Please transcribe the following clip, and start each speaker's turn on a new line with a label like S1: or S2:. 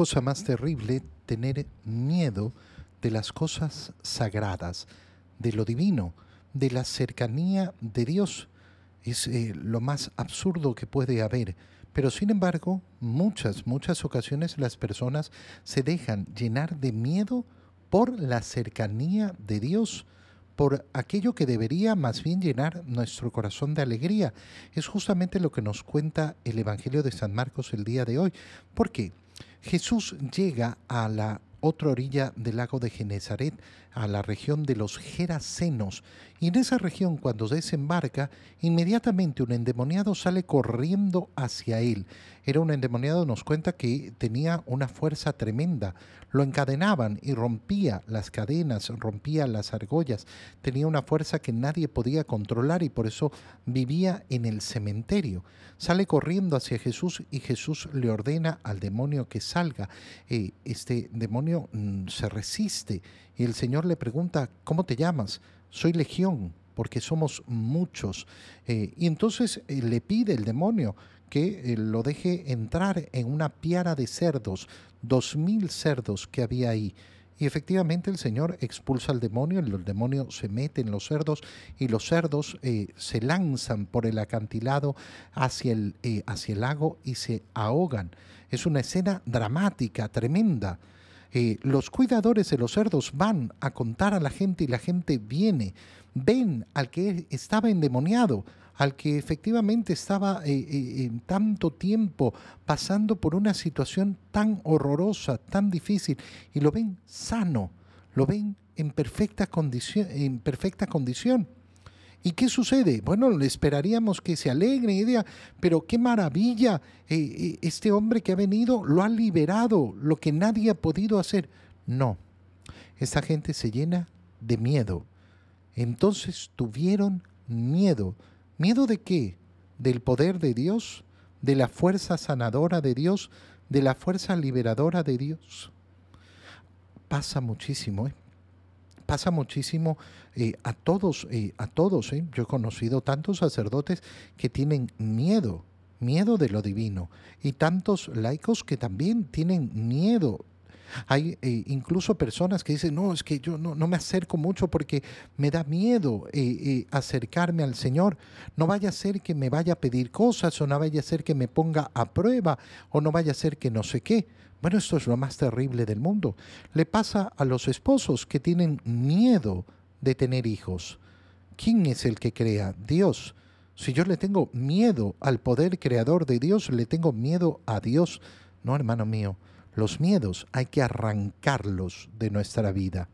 S1: cosa más terrible tener miedo de las cosas sagradas, de lo divino, de la cercanía de Dios. Es eh, lo más absurdo que puede haber. Pero sin embargo, muchas, muchas ocasiones las personas se dejan llenar de miedo por la cercanía de Dios, por aquello que debería más bien llenar nuestro corazón de alegría. Es justamente lo que nos cuenta el Evangelio de San Marcos el día de hoy. porque Jesús llega a la otra orilla del lago de Genezaret, a la región de los Gerasenos. Y en esa región, cuando desembarca, inmediatamente un endemoniado sale corriendo hacia él. Era un endemoniado, nos cuenta que tenía una fuerza tremenda. Lo encadenaban y rompía las cadenas, rompía las argollas. Tenía una fuerza que nadie podía controlar y por eso vivía en el cementerio. Sale corriendo hacia Jesús y Jesús le ordena al demonio que salga. Eh, este demonio mm, se resiste y el Señor le pregunta, ¿cómo te llamas? Soy legión, porque somos muchos. Eh, y entonces eh, le pide el demonio que eh, lo deje entrar en una piara de cerdos, dos mil cerdos que había ahí. Y efectivamente el Señor expulsa al demonio, el demonio se mete en los cerdos y los cerdos se lanzan por el acantilado hacia el, hacia el lago y se ahogan. Es una escena dramática, tremenda. Eh, los cuidadores de los cerdos van a contar a la gente y la gente viene, ven al que estaba endemoniado, al que efectivamente estaba eh, eh, en tanto tiempo pasando por una situación tan horrorosa, tan difícil, y lo ven sano, lo ven en perfecta condición. En perfecta condición. ¿Y qué sucede? Bueno, le esperaríamos que se alegre y diga, pero qué maravilla, eh, eh, este hombre que ha venido lo ha liberado, lo que nadie ha podido hacer. No, esta gente se llena de miedo. Entonces tuvieron miedo. ¿Miedo de qué? ¿Del poder de Dios? ¿De la fuerza sanadora de Dios? ¿De la fuerza liberadora de Dios? Pasa muchísimo, ¿eh? Pasa muchísimo eh, a todos, eh, a todos. ¿eh? Yo he conocido tantos sacerdotes que tienen miedo, miedo de lo divino, y tantos laicos que también tienen miedo. Hay incluso personas que dicen, no, es que yo no, no me acerco mucho porque me da miedo acercarme al Señor. No vaya a ser que me vaya a pedir cosas o no vaya a ser que me ponga a prueba o no vaya a ser que no sé qué. Bueno, esto es lo más terrible del mundo. Le pasa a los esposos que tienen miedo de tener hijos. ¿Quién es el que crea? Dios. Si yo le tengo miedo al poder creador de Dios, le tengo miedo a Dios. No, hermano mío, los miedos hay que arrancarlos de nuestra vida.